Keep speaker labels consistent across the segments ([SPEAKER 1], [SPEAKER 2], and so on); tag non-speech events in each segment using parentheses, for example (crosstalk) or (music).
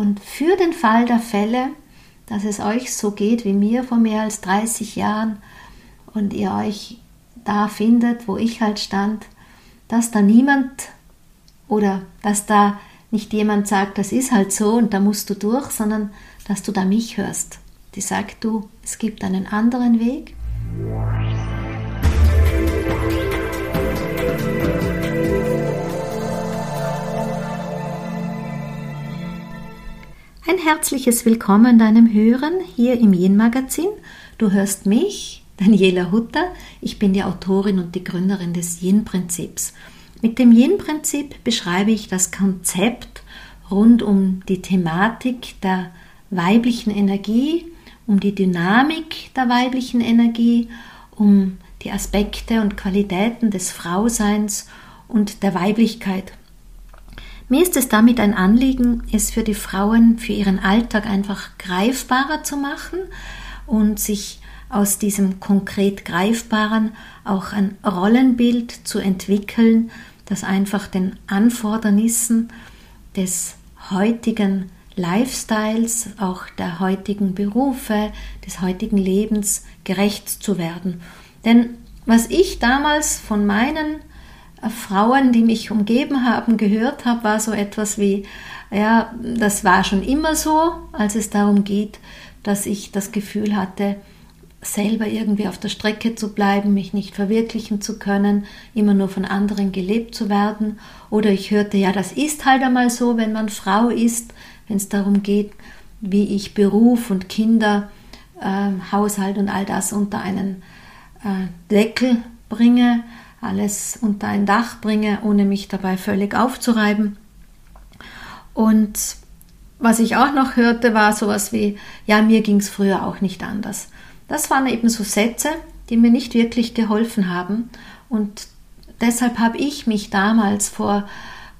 [SPEAKER 1] Und für den Fall der Fälle, dass es euch so geht wie mir vor mehr als 30 Jahren und ihr euch da findet, wo ich halt stand, dass da niemand oder dass da nicht jemand sagt, das ist halt so und da musst du durch, sondern dass du da mich hörst. Die sagt du, es gibt einen anderen Weg. Ein herzliches Willkommen deinem Hören hier im Yin Magazin. Du hörst mich, Daniela Hutter. Ich bin die Autorin und die Gründerin des Yin Prinzips. Mit dem Yin Prinzip beschreibe ich das Konzept rund um die Thematik der weiblichen Energie, um die Dynamik der weiblichen Energie, um die Aspekte und Qualitäten des Frauseins und der Weiblichkeit. Mir ist es damit ein Anliegen, es für die Frauen, für ihren Alltag einfach greifbarer zu machen und sich aus diesem konkret Greifbaren auch ein Rollenbild zu entwickeln, das einfach den Anfordernissen des heutigen Lifestyles, auch der heutigen Berufe, des heutigen Lebens gerecht zu werden. Denn was ich damals von meinen Frauen, die mich umgeben haben, gehört habe, war so etwas wie, ja, das war schon immer so, als es darum geht, dass ich das Gefühl hatte, selber irgendwie auf der Strecke zu bleiben, mich nicht verwirklichen zu können, immer nur von anderen gelebt zu werden. Oder ich hörte, ja, das ist halt einmal so, wenn man Frau ist, wenn es darum geht, wie ich Beruf und Kinder, äh, Haushalt und all das unter einen äh, Deckel bringe alles unter ein Dach bringe, ohne mich dabei völlig aufzureiben. Und was ich auch noch hörte, war sowas wie, ja, mir ging es früher auch nicht anders. Das waren eben so Sätze, die mir nicht wirklich geholfen haben. Und deshalb habe ich mich damals vor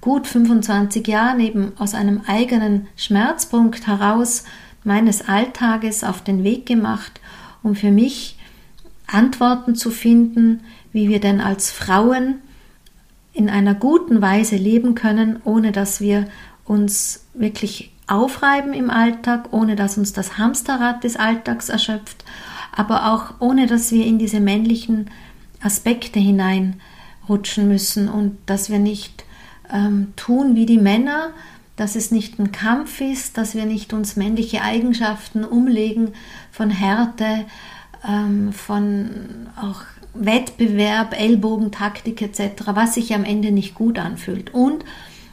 [SPEAKER 1] gut 25 Jahren eben aus einem eigenen Schmerzpunkt heraus meines Alltages auf den Weg gemacht, um für mich Antworten zu finden, wie wir denn als Frauen in einer guten Weise leben können, ohne dass wir uns wirklich aufreiben im Alltag, ohne dass uns das Hamsterrad des Alltags erschöpft, aber auch ohne dass wir in diese männlichen Aspekte hineinrutschen müssen und dass wir nicht ähm, tun wie die Männer, dass es nicht ein Kampf ist, dass wir nicht uns männliche Eigenschaften umlegen von Härte, ähm, von auch Wettbewerb, Ellbogentaktik etc., was sich am Ende nicht gut anfühlt und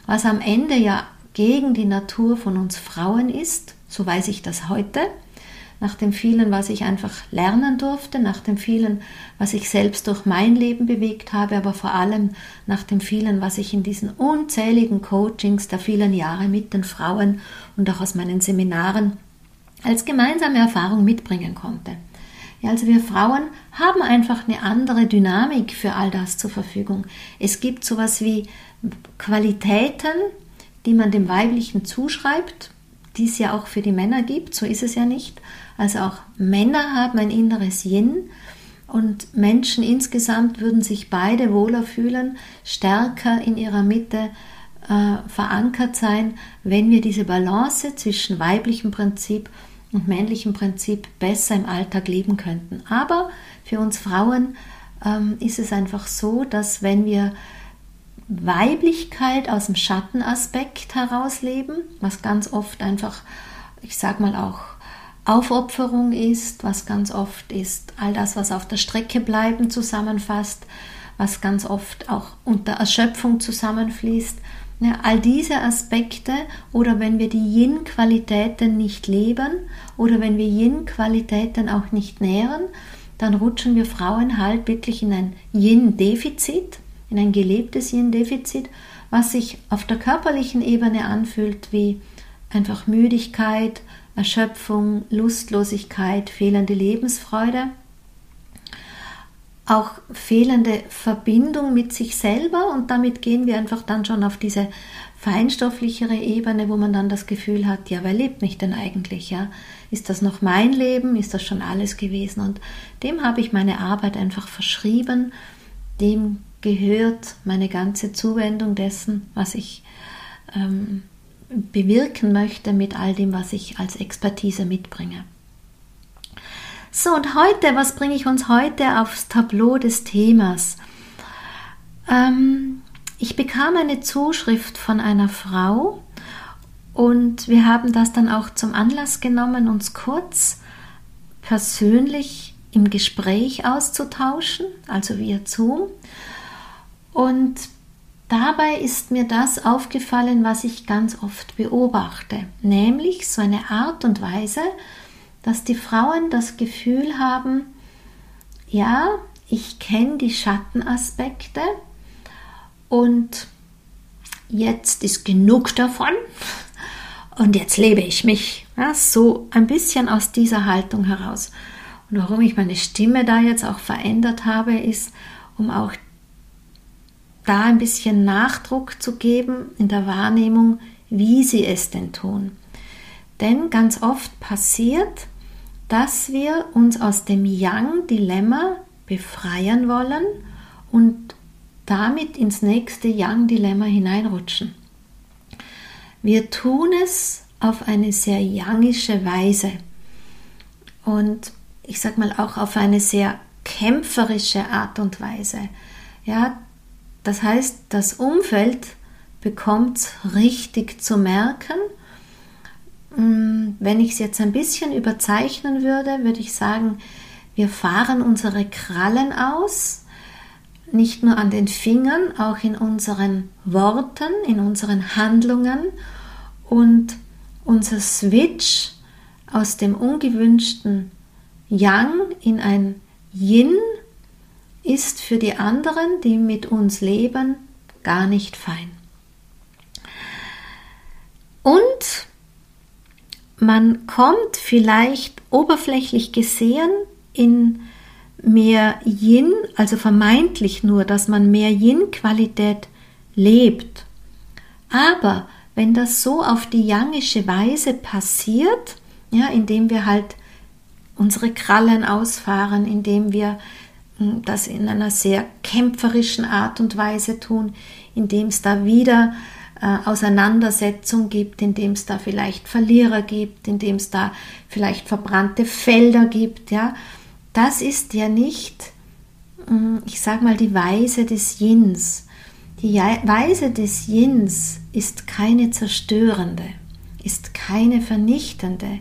[SPEAKER 1] was am Ende ja gegen die Natur von uns Frauen ist, so weiß ich das heute, nach dem vielen, was ich einfach lernen durfte, nach dem vielen, was ich selbst durch mein Leben bewegt habe, aber vor allem nach dem vielen, was ich in diesen unzähligen Coachings der vielen Jahre mit den Frauen und auch aus meinen Seminaren als gemeinsame Erfahrung mitbringen konnte. Ja, also wir Frauen haben einfach eine andere Dynamik für all das zur Verfügung. Es gibt sowas wie Qualitäten, die man dem Weiblichen zuschreibt, die es ja auch für die Männer gibt, so ist es ja nicht. Also auch Männer haben ein inneres Yin und Menschen insgesamt würden sich beide wohler fühlen, stärker in ihrer Mitte äh, verankert sein, wenn wir diese Balance zwischen weiblichem Prinzip und männlichem Prinzip besser im Alltag leben könnten. Aber für uns Frauen ähm, ist es einfach so, dass wenn wir Weiblichkeit aus dem Schattenaspekt herausleben, was ganz oft einfach, ich sag mal auch Aufopferung ist, was ganz oft ist all das, was auf der Strecke bleiben zusammenfasst, was ganz oft auch unter Erschöpfung zusammenfließt, ja, all diese Aspekte oder wenn wir die Yin-Qualitäten nicht leben oder wenn wir Yin-Qualitäten auch nicht nähren, dann rutschen wir Frauen halt wirklich in ein Yin-Defizit, in ein gelebtes Yin-Defizit, was sich auf der körperlichen Ebene anfühlt wie einfach Müdigkeit, Erschöpfung, Lustlosigkeit, fehlende Lebensfreude auch fehlende Verbindung mit sich selber und damit gehen wir einfach dann schon auf diese feinstofflichere Ebene, wo man dann das Gefühl hat, ja, wer lebt mich denn eigentlich, ja? Ist das noch mein Leben? Ist das schon alles gewesen? Und dem habe ich meine Arbeit einfach verschrieben. Dem gehört meine ganze Zuwendung dessen, was ich ähm, bewirken möchte mit all dem, was ich als Expertise mitbringe. So, und heute, was bringe ich uns heute aufs Tableau des Themas? Ähm, ich bekam eine Zuschrift von einer Frau und wir haben das dann auch zum Anlass genommen, uns kurz persönlich im Gespräch auszutauschen, also via Zoom. Und dabei ist mir das aufgefallen, was ich ganz oft beobachte, nämlich so eine Art und Weise, dass die Frauen das Gefühl haben, ja, ich kenne die Schattenaspekte und jetzt ist genug davon (laughs) und jetzt lebe ich mich. Ja, so ein bisschen aus dieser Haltung heraus. Und warum ich meine Stimme da jetzt auch verändert habe, ist, um auch da ein bisschen Nachdruck zu geben in der Wahrnehmung, wie sie es denn tun. Denn ganz oft passiert, dass wir uns aus dem Yang-Dilemma befreien wollen und damit ins nächste Yang-Dilemma hineinrutschen. Wir tun es auf eine sehr yangische Weise und ich sag mal auch auf eine sehr kämpferische Art und Weise. Ja, das heißt, das Umfeld bekommt richtig zu merken. Mm, wenn ich es jetzt ein bisschen überzeichnen würde, würde ich sagen, wir fahren unsere Krallen aus, nicht nur an den Fingern, auch in unseren Worten, in unseren Handlungen und unser Switch aus dem ungewünschten Yang in ein Yin ist für die anderen, die mit uns leben, gar nicht fein. Und man kommt vielleicht oberflächlich gesehen in mehr Yin, also vermeintlich nur, dass man mehr Yin-Qualität lebt. Aber wenn das so auf die yangische Weise passiert, ja, indem wir halt unsere Krallen ausfahren, indem wir hm, das in einer sehr kämpferischen Art und Weise tun, indem es da wieder äh, Auseinandersetzung gibt, indem es da vielleicht Verlierer gibt, indem es da vielleicht verbrannte Felder gibt, ja, das ist ja nicht, hm, ich sag mal, die Weise des Yins. Die Weise des Yins ist keine zerstörende, ist keine vernichtende.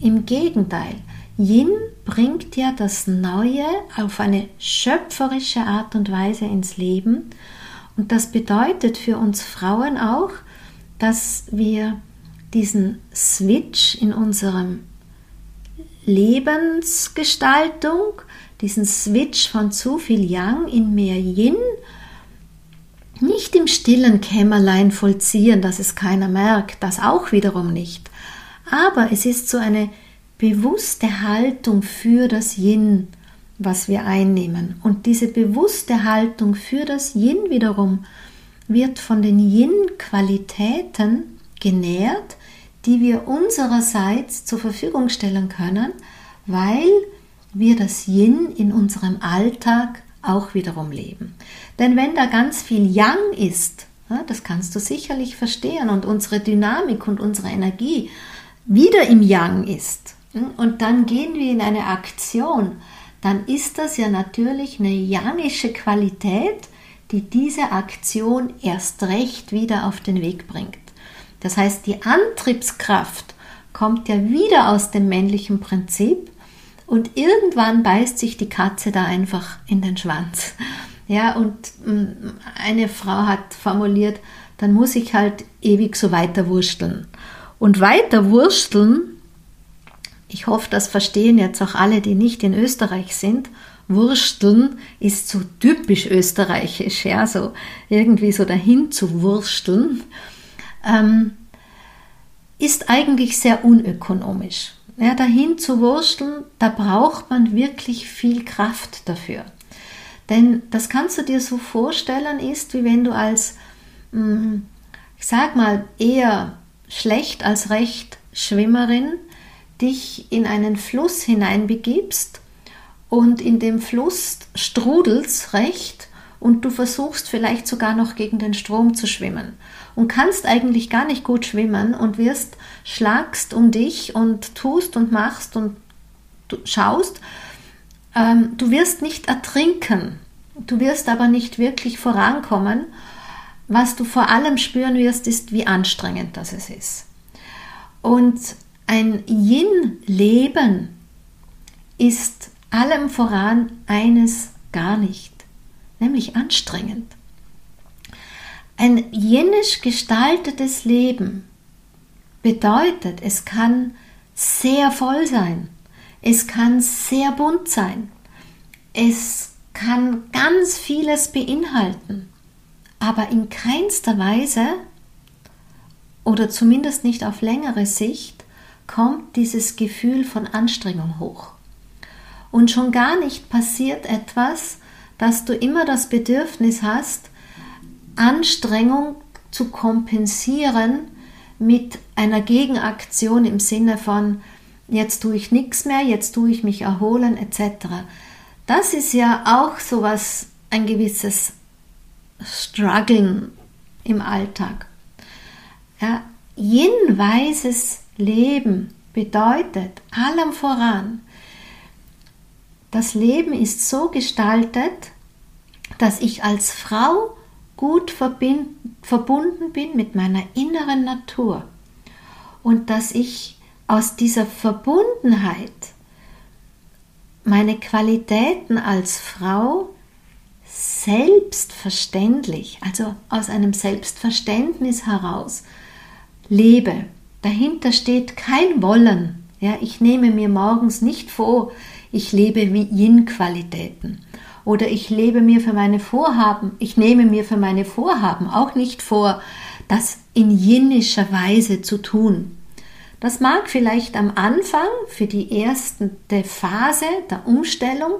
[SPEAKER 1] Im Gegenteil, Yin bringt ja das Neue auf eine schöpferische Art und Weise ins Leben. Und das bedeutet für uns Frauen auch, dass wir diesen Switch in unserem Lebensgestaltung, diesen Switch von zu viel Yang in mehr Yin nicht im stillen Kämmerlein vollziehen, dass es keiner merkt, das auch wiederum nicht. Aber es ist so eine bewusste Haltung für das Yin, was wir einnehmen. Und diese bewusste Haltung für das Yin wiederum wird von den Yin-Qualitäten genährt, die wir unsererseits zur Verfügung stellen können, weil wir das Yin in unserem Alltag auch wiederum leben. Denn wenn da ganz viel Yang ist, das kannst du sicherlich verstehen, und unsere Dynamik und unsere Energie wieder im Yang ist, und dann gehen wir in eine Aktion, dann ist das ja natürlich eine yangische Qualität, die diese Aktion erst recht wieder auf den Weg bringt. Das heißt, die Antriebskraft kommt ja wieder aus dem männlichen Prinzip und irgendwann beißt sich die Katze da einfach in den Schwanz. Ja, und mm, eine Frau hat formuliert, dann muss ich halt ewig so weiter wursteln. Und weiter wursteln, ich hoffe, das verstehen jetzt auch alle, die nicht in Österreich sind. Wursteln ist so typisch österreichisch, ja, so irgendwie so dahin zu wursteln, ähm, ist eigentlich sehr unökonomisch. Ja, dahin zu wursteln, da braucht man wirklich viel Kraft dafür. Denn das kannst du dir so vorstellen, ist wie wenn du als, mm, ich sag mal, eher schlecht als recht Schwimmerin dich in einen Fluss hineinbegibst und in dem Fluss strudelst recht und du versuchst vielleicht sogar noch gegen den Strom zu schwimmen. und kannst eigentlich gar nicht gut schwimmen und wirst, schlagst um dich und tust und machst und schaust, ähm, du wirst nicht ertrinken, du wirst aber nicht wirklich vorankommen. Was du vor allem spüren wirst, ist, wie anstrengend das ist. Und ein Yin-Leben ist allem voran eines gar nicht, nämlich anstrengend. Ein jenisch gestaltetes Leben bedeutet, es kann sehr voll sein, es kann sehr bunt sein, es kann ganz vieles beinhalten, aber in keinster Weise oder zumindest nicht auf längere Sicht kommt dieses Gefühl von Anstrengung hoch. Und schon gar nicht passiert etwas, dass du immer das Bedürfnis hast, Anstrengung zu kompensieren mit einer Gegenaktion im Sinne von, jetzt tue ich nichts mehr, jetzt tue ich mich erholen etc. Das ist ja auch so was, ein gewisses Struggling im Alltag. Ja, jenweises Leben bedeutet allem voran, das Leben ist so gestaltet, dass ich als Frau gut verbunden bin mit meiner inneren Natur und dass ich aus dieser Verbundenheit meine Qualitäten als Frau selbstverständlich, also aus einem Selbstverständnis heraus lebe. Dahinter steht kein Wollen. Ja, ich nehme mir morgens nicht vor, ich lebe wie Yin-Qualitäten. Oder ich lebe mir für meine Vorhaben, ich nehme mir für meine Vorhaben auch nicht vor, das in jinnischer Weise zu tun. Das mag vielleicht am Anfang für die erste Phase der Umstellung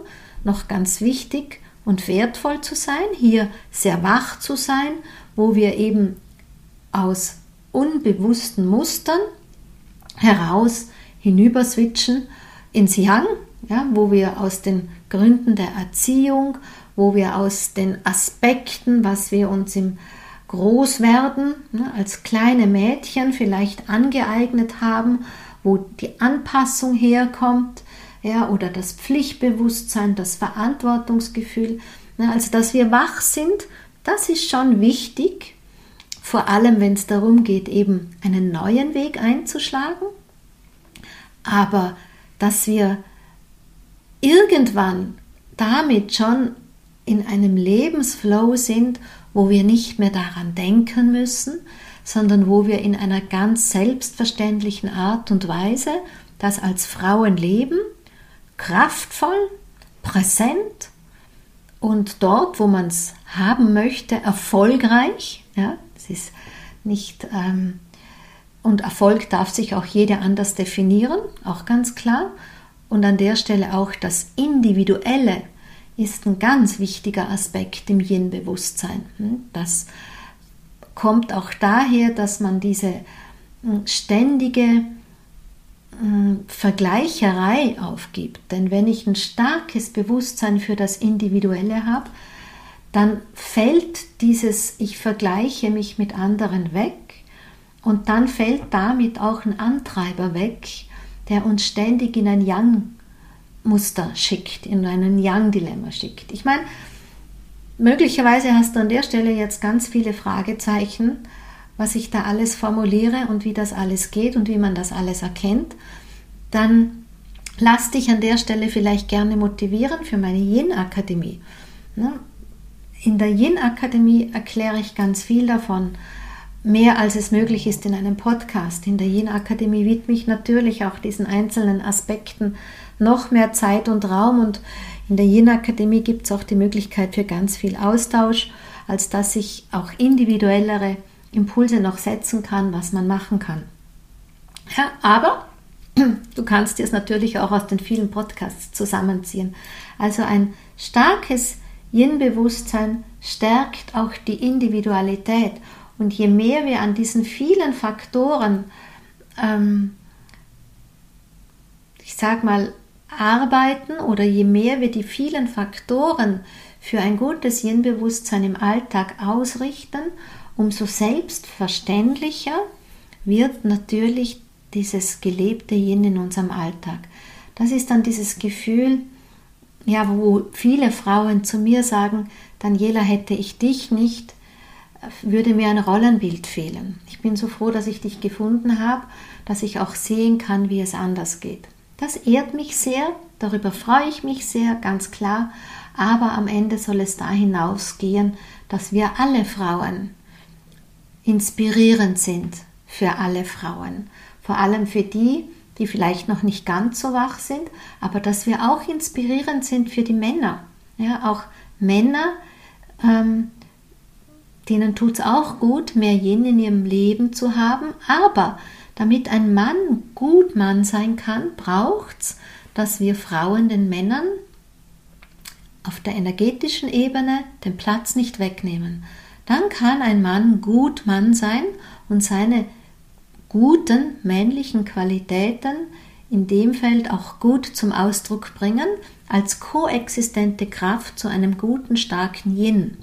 [SPEAKER 1] noch ganz wichtig und wertvoll zu sein, hier sehr wach zu sein, wo wir eben aus unbewussten Mustern heraus hinüber switchen ins Yang, ja, wo wir aus den Gründen der Erziehung, wo wir aus den Aspekten, was wir uns im Großwerden ne, als kleine Mädchen vielleicht angeeignet haben, wo die Anpassung herkommt, ja, oder das Pflichtbewusstsein, das Verantwortungsgefühl, ne, also dass wir wach sind, das ist schon wichtig, vor allem wenn es darum geht, eben einen neuen Weg einzuschlagen, aber dass wir irgendwann damit schon in einem Lebensflow sind, wo wir nicht mehr daran denken müssen, sondern wo wir in einer ganz selbstverständlichen Art und Weise das als Frauen leben, kraftvoll, präsent und dort, wo man es haben möchte, erfolgreich. Ja, ist nicht ähm, und Erfolg darf sich auch jeder anders definieren, auch ganz klar. Und an der Stelle auch das Individuelle ist ein ganz wichtiger Aspekt im Yin-Bewusstsein. Hm? Das kommt auch daher, dass man diese hm, ständige hm, Vergleicherei aufgibt. Denn wenn ich ein starkes Bewusstsein für das Individuelle habe, dann fällt dieses Ich vergleiche mich mit anderen weg und dann fällt damit auch ein Antreiber weg, der uns ständig in ein Yang-Muster schickt, in ein Yang-Dilemma schickt. Ich meine, möglicherweise hast du an der Stelle jetzt ganz viele Fragezeichen, was ich da alles formuliere und wie das alles geht und wie man das alles erkennt. Dann lass dich an der Stelle vielleicht gerne motivieren für meine Yin-Akademie. In der Yin-Akademie erkläre ich ganz viel davon, mehr als es möglich ist in einem Podcast. In der Yin Akademie widme ich natürlich auch diesen einzelnen Aspekten noch mehr Zeit und Raum und in der Yin Akademie gibt es auch die Möglichkeit für ganz viel Austausch, als dass ich auch individuellere Impulse noch setzen kann, was man machen kann. Ja, aber (clears throat) du kannst dir es natürlich auch aus den vielen Podcasts zusammenziehen. Also ein starkes Yin-Bewusstsein stärkt auch die Individualität und je mehr wir an diesen vielen Faktoren, ähm, ich sag mal, arbeiten oder je mehr wir die vielen Faktoren für ein gutes Yin-Bewusstsein im Alltag ausrichten, umso selbstverständlicher wird natürlich dieses gelebte Yin in unserem Alltag. Das ist dann dieses Gefühl, ja, wo viele Frauen zu mir sagen, Daniela, hätte ich dich nicht, würde mir ein Rollenbild fehlen. Ich bin so froh, dass ich dich gefunden habe, dass ich auch sehen kann, wie es anders geht. Das ehrt mich sehr, darüber freue ich mich sehr, ganz klar, aber am Ende soll es da hinausgehen, dass wir alle Frauen inspirierend sind für alle Frauen, vor allem für die, die vielleicht noch nicht ganz so wach sind, aber dass wir auch inspirierend sind für die Männer. Ja, auch Männer, ähm, denen tut es auch gut, mehr Yin in ihrem Leben zu haben, aber damit ein Mann gut Mann sein kann, braucht es, dass wir Frauen den Männern auf der energetischen Ebene den Platz nicht wegnehmen. Dann kann ein Mann gut Mann sein und seine guten männlichen Qualitäten in dem Feld auch gut zum Ausdruck bringen, als koexistente Kraft zu einem guten, starken Yin.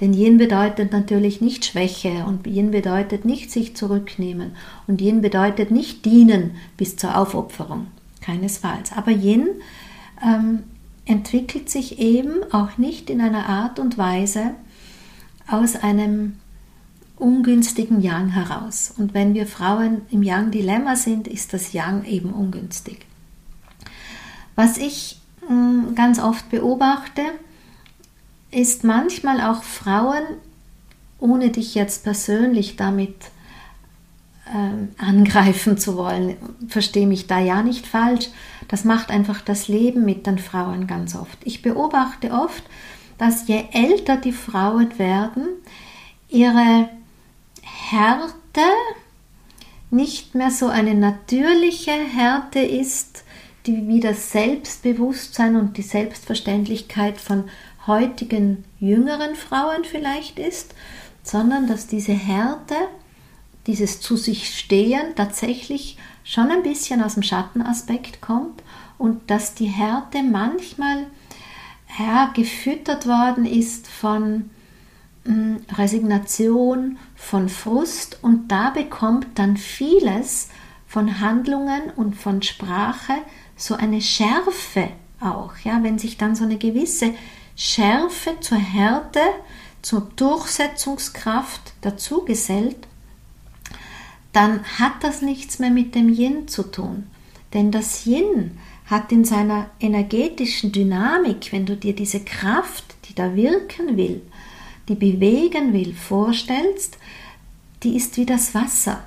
[SPEAKER 1] Denn Yin bedeutet natürlich nicht Schwäche und Yin bedeutet nicht sich zurücknehmen und Yin bedeutet nicht dienen bis zur Aufopferung. Keinesfalls. Aber Yin ähm, entwickelt sich eben auch nicht in einer Art und Weise aus einem ungünstigen Yang heraus. Und wenn wir Frauen im Yang-Dilemma sind, ist das Yang eben ungünstig. Was ich äh, ganz oft beobachte, ist manchmal auch Frauen, ohne dich jetzt persönlich damit äh, angreifen zu wollen, verstehe mich da ja nicht falsch. Das macht einfach das Leben mit den Frauen ganz oft. Ich beobachte oft, dass je älter die Frauen werden, ihre Härte nicht mehr so eine natürliche Härte ist, die wie das Selbstbewusstsein und die Selbstverständlichkeit von heutigen jüngeren Frauen vielleicht ist, sondern dass diese Härte dieses zu sich stehen tatsächlich schon ein bisschen aus dem Schattenaspekt kommt und dass die Härte manchmal ja, gefüttert worden ist von Resignation, von Frust und da bekommt dann vieles von Handlungen und von Sprache so eine Schärfe auch, ja, wenn sich dann so eine gewisse Schärfe zur Härte, zur Durchsetzungskraft dazu gesellt, dann hat das nichts mehr mit dem Yin zu tun. Denn das Yin hat in seiner energetischen Dynamik, wenn du dir diese Kraft, die da wirken will, die bewegen will, vorstellst, die ist wie das Wasser.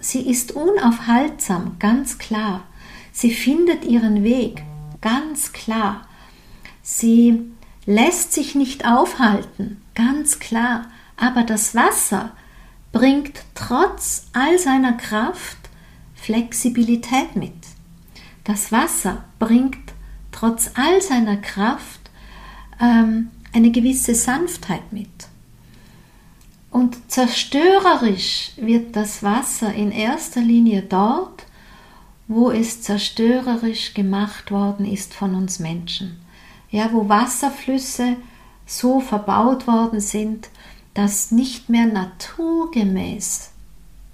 [SPEAKER 1] Sie ist unaufhaltsam, ganz klar. Sie findet ihren Weg, ganz klar. Sie lässt sich nicht aufhalten, ganz klar. Aber das Wasser bringt trotz all seiner Kraft Flexibilität mit. Das Wasser bringt trotz all seiner Kraft ähm, eine gewisse Sanftheit mit. Und zerstörerisch wird das Wasser in erster Linie dort, wo es zerstörerisch gemacht worden ist von uns Menschen. Ja, wo Wasserflüsse so verbaut worden sind, das nicht mehr naturgemäß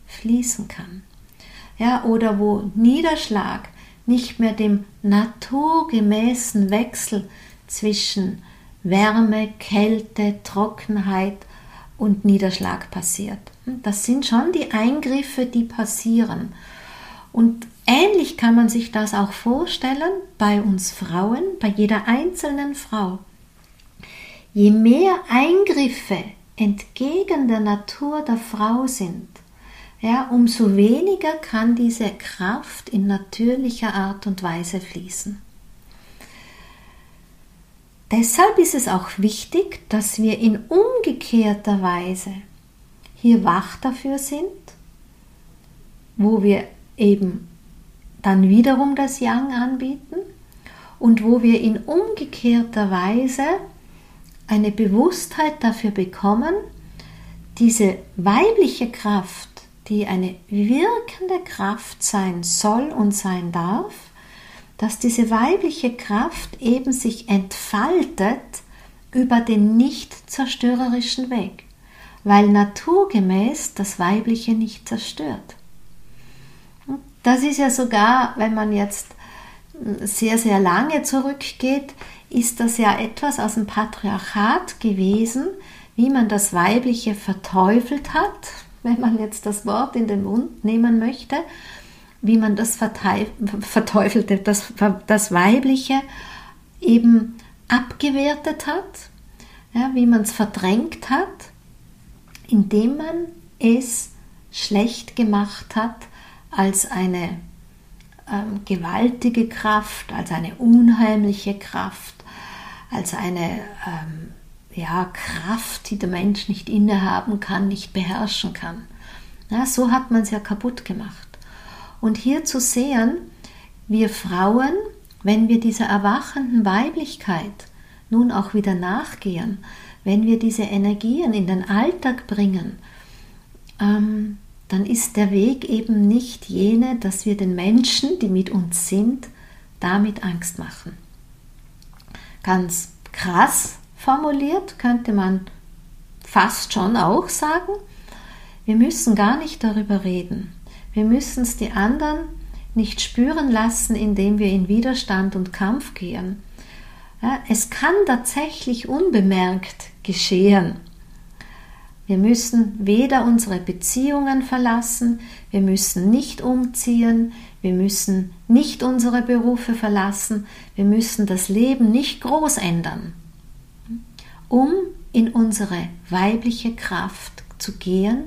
[SPEAKER 1] fließen kann. Ja, oder wo Niederschlag nicht mehr dem naturgemäßen Wechsel zwischen Wärme, Kälte, Trockenheit und Niederschlag passiert. Das sind schon die Eingriffe, die passieren. Und ähnlich kann man sich das auch vorstellen bei uns Frauen, bei jeder einzelnen Frau. Je mehr Eingriffe entgegen der Natur der Frau sind, ja, umso weniger kann diese Kraft in natürlicher Art und Weise fließen. Deshalb ist es auch wichtig, dass wir in umgekehrter Weise hier wach dafür sind, wo wir eben dann wiederum das Yang anbieten und wo wir in umgekehrter Weise eine Bewusstheit dafür bekommen, diese weibliche Kraft, die eine wirkende Kraft sein soll und sein darf, dass diese weibliche Kraft eben sich entfaltet über den nicht zerstörerischen Weg. weil naturgemäß das Weibliche nicht zerstört. Das ist ja sogar, wenn man jetzt sehr, sehr lange zurückgeht, ist das ja etwas aus dem Patriarchat gewesen, wie man das Weibliche verteufelt hat, wenn man jetzt das Wort in den Mund nehmen möchte, wie man das verteufelte, das, das Weibliche eben abgewertet hat, ja, wie man es verdrängt hat, indem man es schlecht gemacht hat als eine ähm, gewaltige Kraft, als eine unheimliche Kraft, als eine ähm, ja, Kraft, die der Mensch nicht innehaben kann, nicht beherrschen kann. Ja, so hat man es ja kaputt gemacht. Und hier zu sehen, wir Frauen, wenn wir dieser erwachenden Weiblichkeit nun auch wieder nachgehen, wenn wir diese Energien in den Alltag bringen, ähm, dann ist der Weg eben nicht jene, dass wir den Menschen, die mit uns sind, damit Angst machen. Ganz krass formuliert könnte man fast schon auch sagen, wir müssen gar nicht darüber reden. Wir müssen es die anderen nicht spüren lassen, indem wir in Widerstand und Kampf gehen. Es kann tatsächlich unbemerkt geschehen. Wir müssen weder unsere Beziehungen verlassen, wir müssen nicht umziehen, wir müssen nicht unsere Berufe verlassen, wir müssen das Leben nicht groß ändern, um in unsere weibliche Kraft zu gehen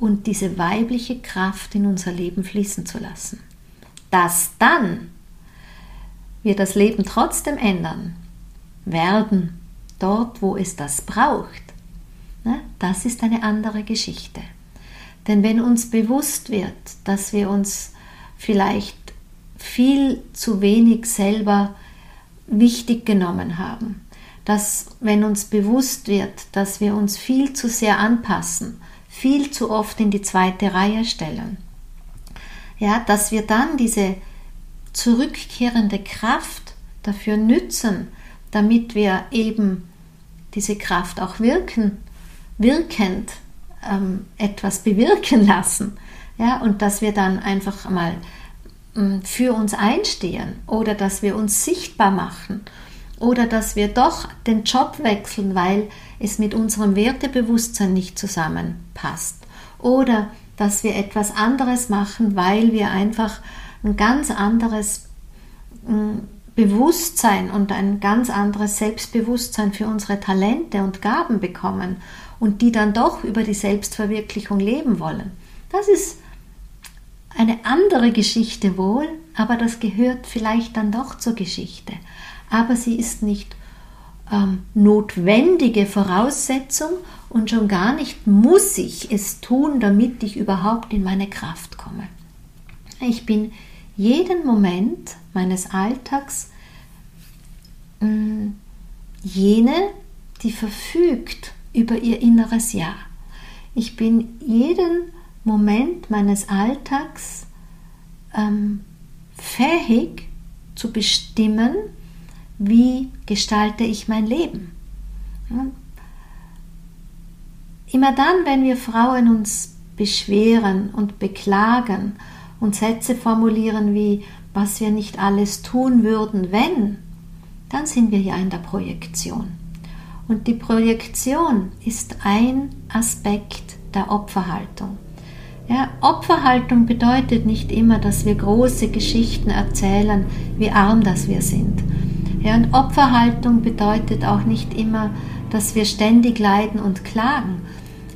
[SPEAKER 1] und diese weibliche Kraft in unser Leben fließen zu lassen. Dass dann wir das Leben trotzdem ändern werden, dort wo es das braucht, ne, das ist eine andere Geschichte. Denn wenn uns bewusst wird, dass wir uns vielleicht viel zu wenig selber wichtig genommen haben, dass wenn uns bewusst wird, dass wir uns viel zu sehr anpassen, viel zu oft in die zweite Reihe stellen. Ja, dass wir dann diese zurückkehrende Kraft dafür nützen, damit wir eben diese Kraft auch wirken, wirkend ähm, etwas bewirken lassen. Ja, und dass wir dann einfach mal ähm, für uns einstehen oder dass wir uns sichtbar machen oder dass wir doch den Job wechseln, weil es mit unserem Wertebewusstsein nicht zusammenpasst. Oder dass wir etwas anderes machen, weil wir einfach ein ganz anderes hm, Bewusstsein und ein ganz anderes Selbstbewusstsein für unsere Talente und Gaben bekommen und die dann doch über die Selbstverwirklichung leben wollen. Das ist eine andere Geschichte wohl, aber das gehört vielleicht dann doch zur Geschichte. Aber sie ist nicht ähm, notwendige Voraussetzung und schon gar nicht muss ich es tun, damit ich überhaupt in meine Kraft komme. Ich bin jeden Moment meines Alltags mh, mm, jene, die verfügt über ihr inneres Ja. Ich bin jeden Moment meines Alltags ähm, fähig zu bestimmen, wie gestalte ich mein Leben. Immer dann, wenn wir Frauen uns beschweren und beklagen und Sätze formulieren wie, was wir nicht alles tun würden, wenn, dann sind wir ja in der Projektion. Und die Projektion ist ein Aspekt der Opferhaltung. Ja, Opferhaltung bedeutet nicht immer, dass wir große Geschichten erzählen, wie arm das wir sind. Ja, und Opferhaltung bedeutet auch nicht immer, dass wir ständig leiden und klagen.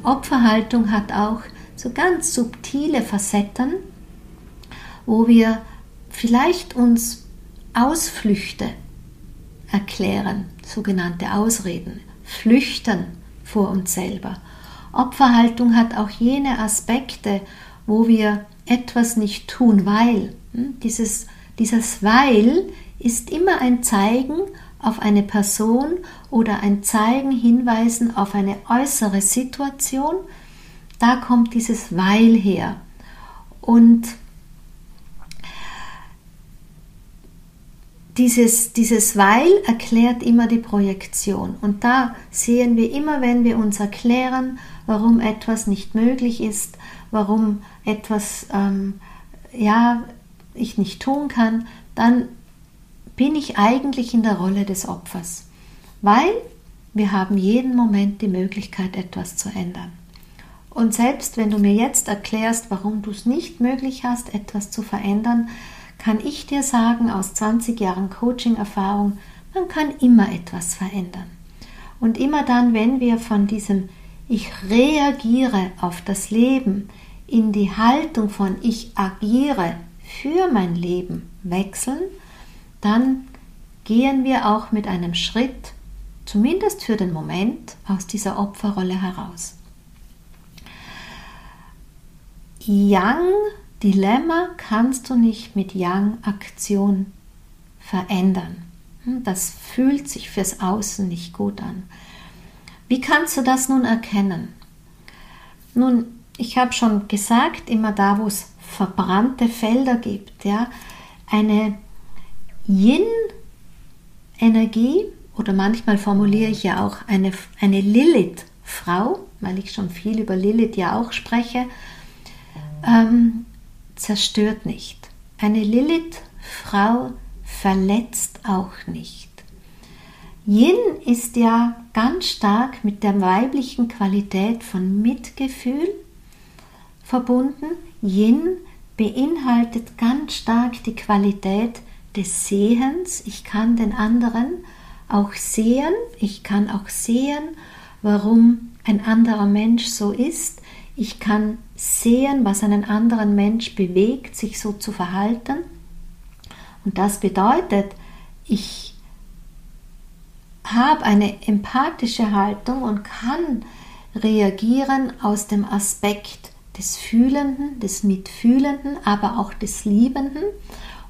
[SPEAKER 1] Opferhaltung hat auch so ganz subtile Facetten, wo wir vielleicht uns Ausflüchte erklären, sogenannte Ausreden, flüchten vor uns selber. Opferhaltung hat auch jene Aspekte, wo wir etwas nicht tun, weil. Hm, dieses, dieses Weil ist immer ein Zeigen auf eine Person oder ein Zeigen hinweisen auf eine äußere Situation. Da kommt dieses Weil her. Und dieses, dieses Weil erklärt immer die Projektion. Und da sehen wir immer, wenn wir uns erklären, warum etwas nicht möglich ist, warum etwas ähm, ja ich nicht tun kann, dann bin ich eigentlich in der Rolle des Opfers, weil wir haben jeden Moment die Möglichkeit, etwas zu ändern. Und selbst wenn du mir jetzt erklärst, warum du es nicht möglich hast, etwas zu verändern, kann ich dir sagen, aus 20 Jahren Coaching-Erfahrung, man kann immer etwas verändern. Und immer dann, wenn wir von diesem Ich reagiere auf das Leben in die Haltung von Ich agiere für mein Leben wechseln, dann gehen wir auch mit einem Schritt, zumindest für den Moment, aus dieser Opferrolle heraus. Yang-Dilemma kannst du nicht mit Yang-Aktion verändern. Hm, das fühlt sich fürs Außen nicht gut an. Wie kannst du das nun erkennen? Nun, ich habe schon gesagt, immer da, wo es verbrannte Felder gibt, ja, eine Yin-Energie oder manchmal formuliere ich ja auch eine, eine Lilith-Frau, weil ich schon viel über Lilith ja auch spreche, ähm, zerstört nicht. Eine Lilith-Frau verletzt auch nicht. Yin ist ja ganz stark mit der weiblichen Qualität von Mitgefühl verbunden. Yin beinhaltet ganz stark die Qualität des Sehens. Ich kann den anderen auch sehen. Ich kann auch sehen, warum ein anderer Mensch so ist. Ich kann sehen, was einen anderen Mensch bewegt, sich so zu verhalten. Und das bedeutet, ich habe eine empathische Haltung und kann reagieren aus dem Aspekt des Fühlenden, des Mitfühlenden, aber auch des Liebenden.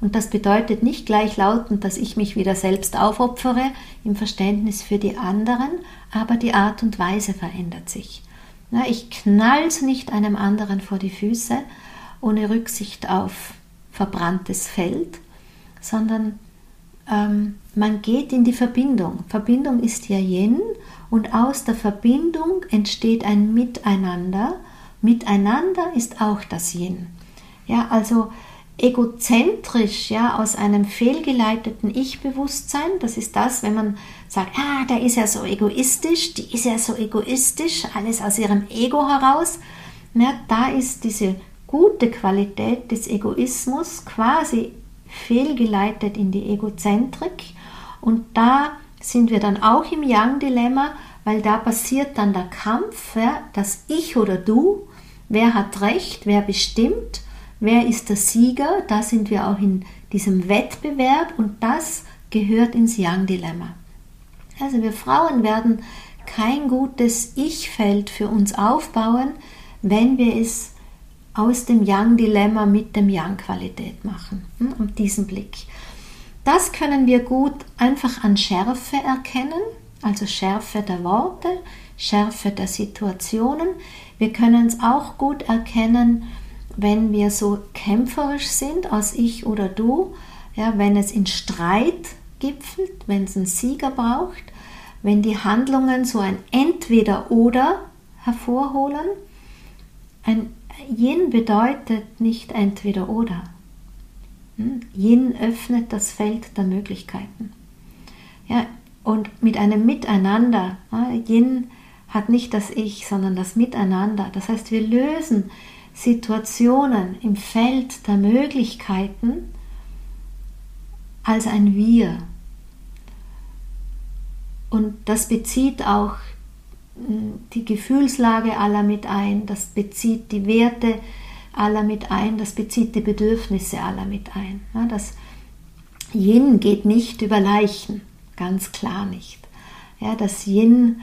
[SPEAKER 1] Und das bedeutet nicht gleichlautend, dass ich mich wieder selbst aufopfere im Verständnis für die anderen, aber die Art und Weise verändert sich. Ich knall's nicht einem anderen vor die Füße ohne Rücksicht auf verbranntes Feld, sondern ähm, man geht in die Verbindung. Verbindung ist ja Yin und aus der Verbindung entsteht ein Miteinander. Miteinander ist auch das Yin. Ja, also egozentrisch, ja, aus einem fehlgeleiteten Ich-Bewusstsein. Das ist das, wenn man sagt, ah, der ist ja so egoistisch, die ist ja so egoistisch, alles aus ihrem Ego heraus. Ja, da ist diese gute Qualität des Egoismus quasi fehlgeleitet in die Egozentrik. Und da sind wir dann auch im Yang-Dilemma, weil da passiert dann der Kampf, ja, das Ich oder Du, wer hat Recht, wer bestimmt Wer ist der Sieger? Da sind wir auch in diesem Wettbewerb und das gehört ins Yang-Dilemma. Also wir Frauen werden kein gutes Ich-Feld für uns aufbauen, wenn wir es aus dem Yang-Dilemma mit dem Yang-Qualität machen. Und hm, diesen Blick. Das können wir gut einfach an Schärfe erkennen, also Schärfe der Worte, Schärfe der Situationen. Wir können es auch gut erkennen, wenn wir so kämpferisch sind als ich oder du, ja, wenn es in Streit gipfelt, wenn es einen Sieger braucht, wenn die Handlungen so ein Entweder-Oder hervorholen. Ein Yin bedeutet nicht Entweder-Oder. Hm? Yin öffnet das Feld der Möglichkeiten. Ja, und mit einem Miteinander, Yin hat nicht das Ich, sondern das Miteinander. Das heißt, wir lösen Situationen im Feld der Möglichkeiten als ein Wir. Und das bezieht auch hm, die Gefühlslage aller mit ein, das bezieht die Werte aller mit ein, das bezieht die Bedürfnisse aller mit ein. Das Yin geht nicht über Leichen, ganz klar nicht. Das Yin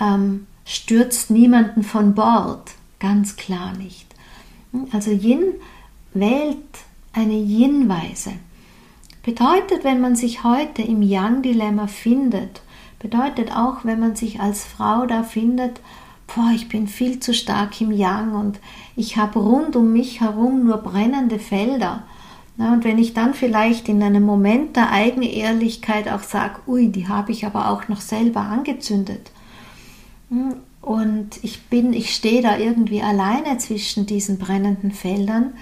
[SPEAKER 1] ähm, stürzt niemanden von Bord, ganz klar nicht. Also Yin wählt eine Yin-Weise. Bedeutet, wenn man sich heute im Yang-Dilemma findet, bedeutet auch, wenn man sich als Frau da findet, boah, ich bin viel zu stark im Yang und ich habe rund um mich herum nur brennende Felder. Na, und wenn ich dann vielleicht in einem Moment der eigenen Ehrlichkeit auch sage, ui, die habe ich aber auch noch selber angezündet, hm, und ich bin, ich stehe da irgendwie alleine zwischen diesen brennenden Feldern,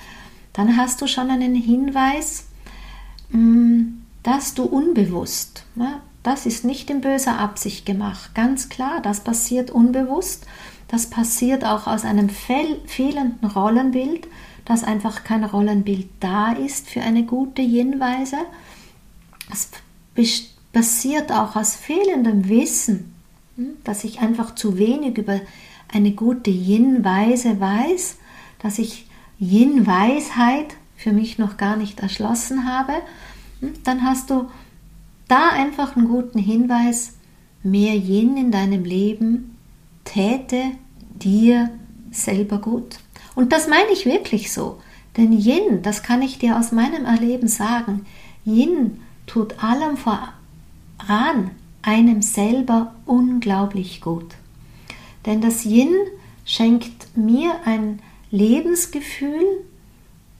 [SPEAKER 1] dann hast du schon einen Hinweis, mm, dass du unbewusst, das ist nicht in böser Absicht gemacht, ganz klar, das passiert unbewusst, das passiert auch aus einem fehlenden Rollenbild, dass einfach kein Rollenbild da ist für eine gute Hinweise. Es passiert auch aus fehlendem Wissen, dass ich einfach zu wenig über eine gute Yin-Weise weiß, dass ich Yin-Weisheit für mich noch gar nicht erschlossen habe, hm, dann hast du da einfach einen guten Hinweis, mehr Yin in deinem Leben täte dir selber gut. Und das meine ich wirklich so. Denn Yin, das kann ich dir aus meinem Erleben sagen, Yin tut allem voran einem selber unglaublich gut. Denn das Yin schenkt mir ein Lebensgefühl,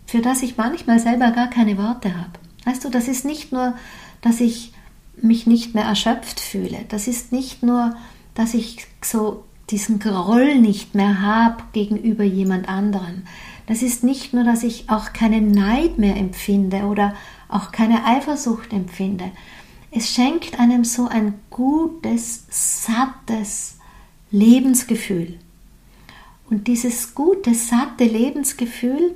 [SPEAKER 1] für das ich manchmal selber gar keine Worte habe. Weißt du, das ist nicht nur, dass ich mich nicht mehr erschöpft fühle. Das ist nicht nur, dass ich so diesen Groll nicht mehr habe gegenüber jemand anderem. Das ist nicht nur, dass ich auch keinen Neid mehr empfinde oder auch keine Eifersucht empfinde. Es schenkt einem so ein gutes, sattes Lebensgefühl. Und dieses gute, satte Lebensgefühl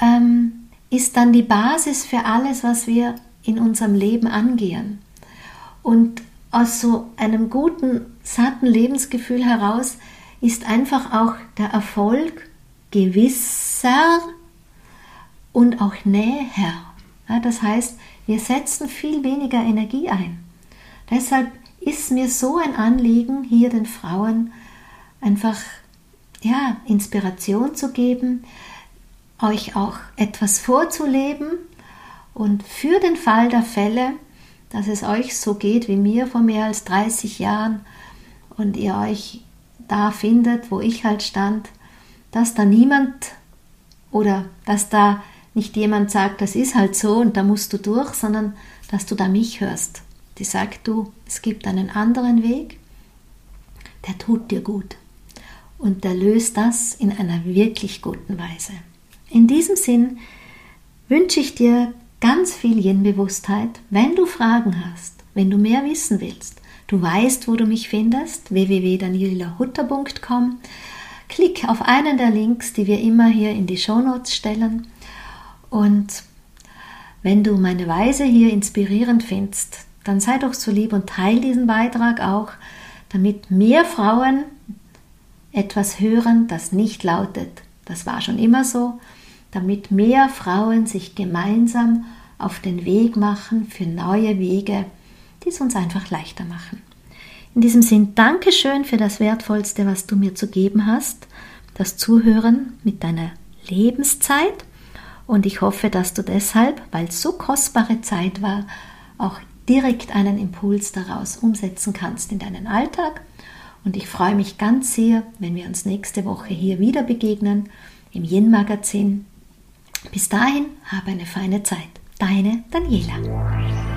[SPEAKER 1] ähm, ist dann die Basis für alles, was wir in unserem Leben angehen. Und aus so einem guten, satten Lebensgefühl heraus ist einfach auch der Erfolg gewisser und auch näher. Ja, das heißt, wir setzen viel weniger Energie ein. Deshalb ist mir so ein Anliegen, hier den Frauen einfach ja, Inspiration zu geben, euch auch etwas vorzuleben und für den Fall der Fälle, dass es euch so geht wie mir vor mehr als 30 Jahren und ihr euch da findet, wo ich halt stand, dass da niemand oder dass da nicht jemand sagt, das ist halt so und da musst du durch, sondern dass du da mich hörst. Die sagt du, es gibt einen anderen Weg, der tut dir gut und der löst das in einer wirklich guten Weise. In diesem Sinn wünsche ich dir ganz viel Yin-Bewusstheit. Wenn du Fragen hast, wenn du mehr wissen willst, du weißt, wo du mich findest, www.danielahutter.com. Klick auf einen der Links, die wir immer hier in die Shownotes stellen. Und wenn du meine Weise hier inspirierend findest, dann sei doch so lieb und teile diesen Beitrag auch, damit mehr Frauen etwas hören, das nicht lautet, das war schon immer so, damit mehr Frauen sich gemeinsam auf den Weg machen für neue Wege, die es uns einfach leichter machen. In diesem Sinn, Dankeschön für das Wertvollste, was du mir zu geben hast, das Zuhören mit deiner Lebenszeit. Und ich hoffe, dass du deshalb, weil es so kostbare Zeit war, auch direkt einen Impuls daraus umsetzen kannst in deinen Alltag. Und ich freue mich ganz sehr, wenn wir uns nächste Woche hier wieder begegnen im Yin-Magazin. Bis dahin, habe eine feine Zeit. Deine Daniela.